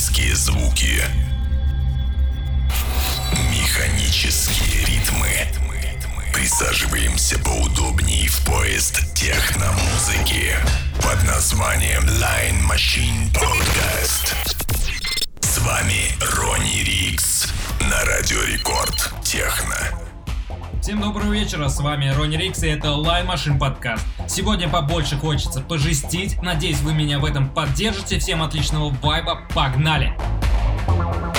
Механические звуки. Механические ритмы. Присаживаемся поудобнее в поезд техномузыки под названием Line Machine Podcast. С вами Ронни Рикс на Радио Рекорд Техно. Всем доброго вечера, с вами Ронни Рикс и это Line Machine подкаст. Сегодня побольше хочется пожестить, надеюсь вы меня в этом поддержите. Всем отличного вайба, погнали! звучит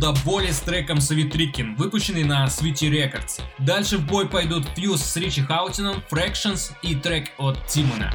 до боли с треком Trickin, выпущенный на Sweetie Records. Дальше в бой пойдут Fuse с Ричи Хаутином, Fractions и трек от Тимона.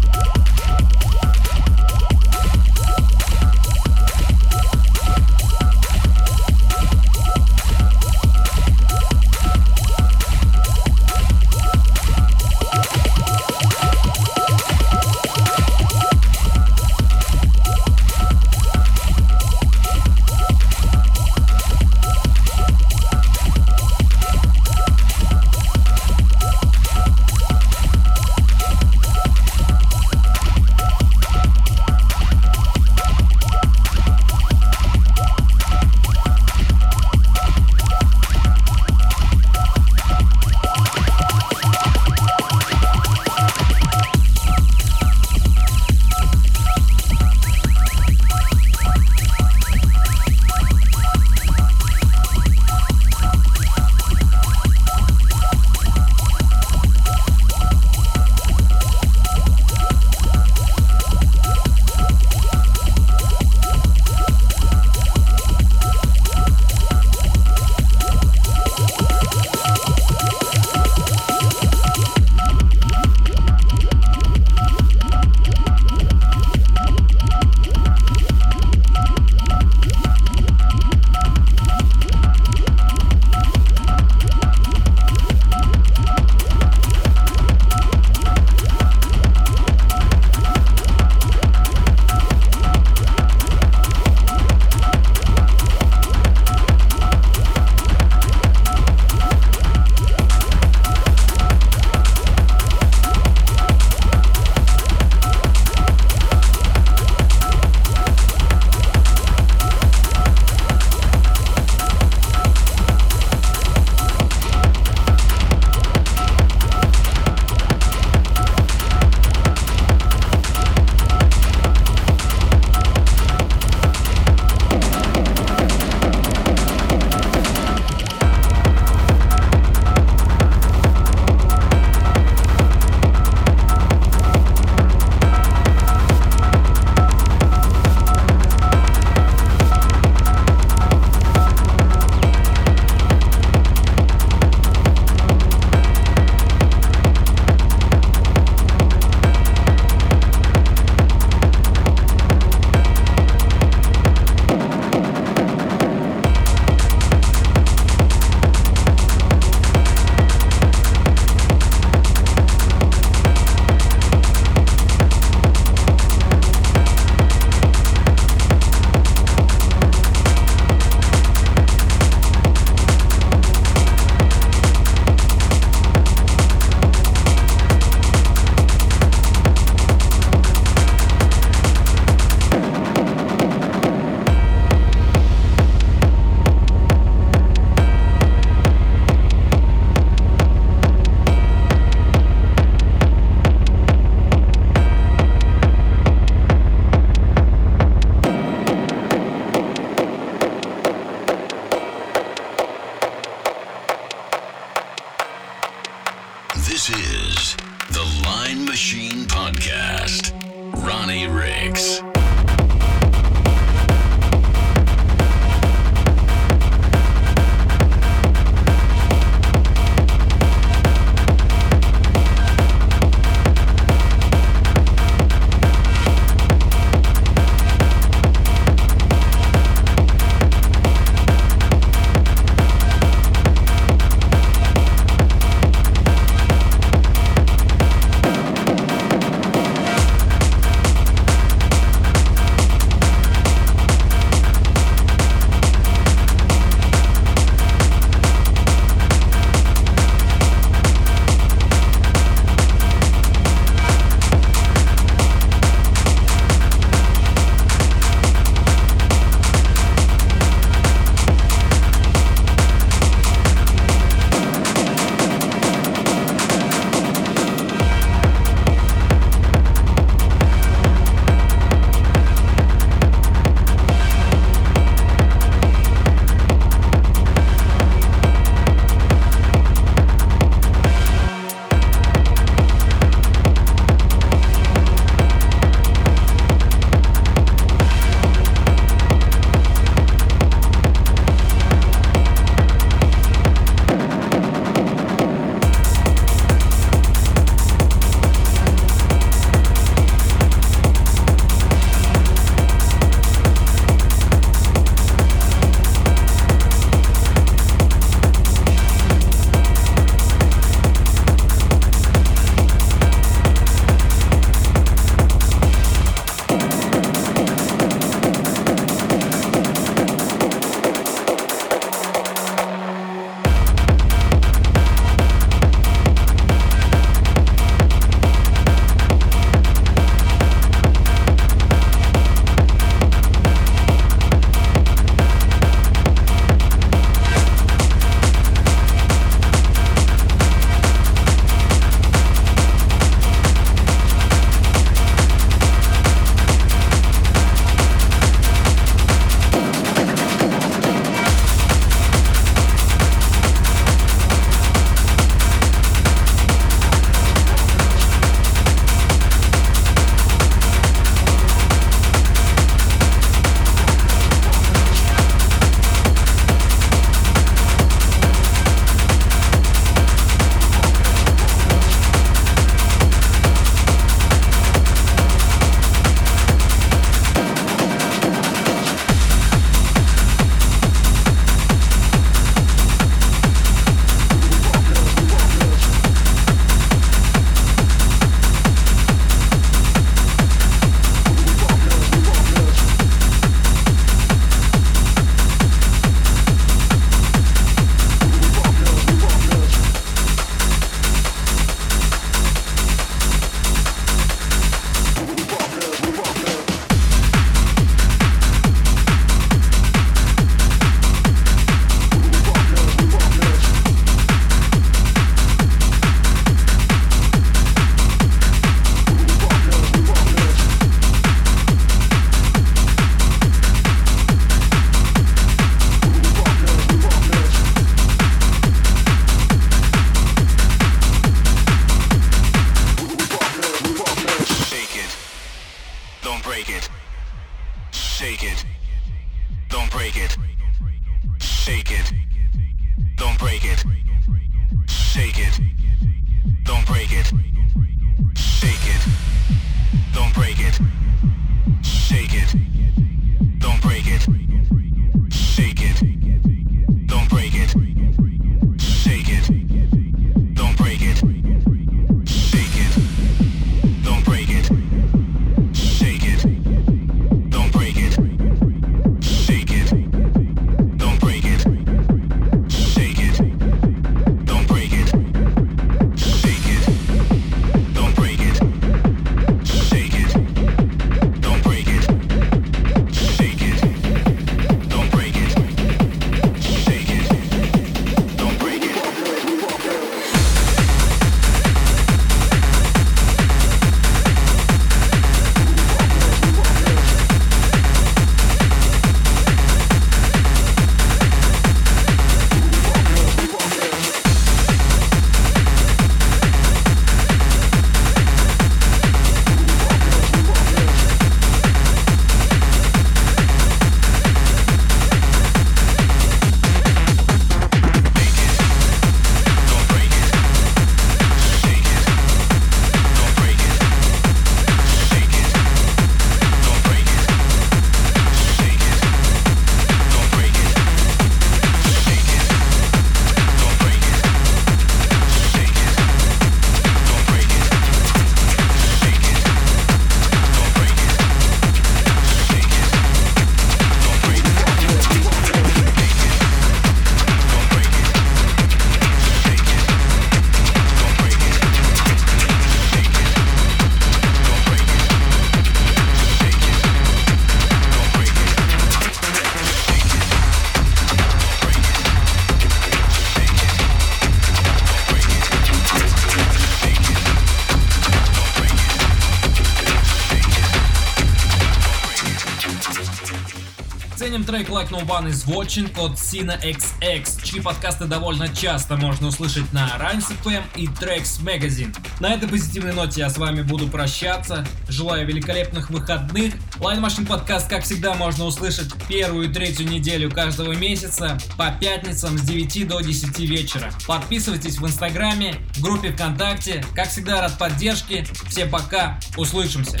No One is Watching от Sina XX, чьи подкасты довольно часто можно услышать на Rhymes FM и Tracks Magazine. На этой позитивной ноте я с вами буду прощаться. Желаю великолепных выходных. Line Machine подкаст, как всегда, можно услышать первую и третью неделю каждого месяца по пятницам с 9 до 10 вечера. Подписывайтесь в Инстаграме, в группе ВКонтакте. Как всегда, рад поддержке. Всем пока, услышимся.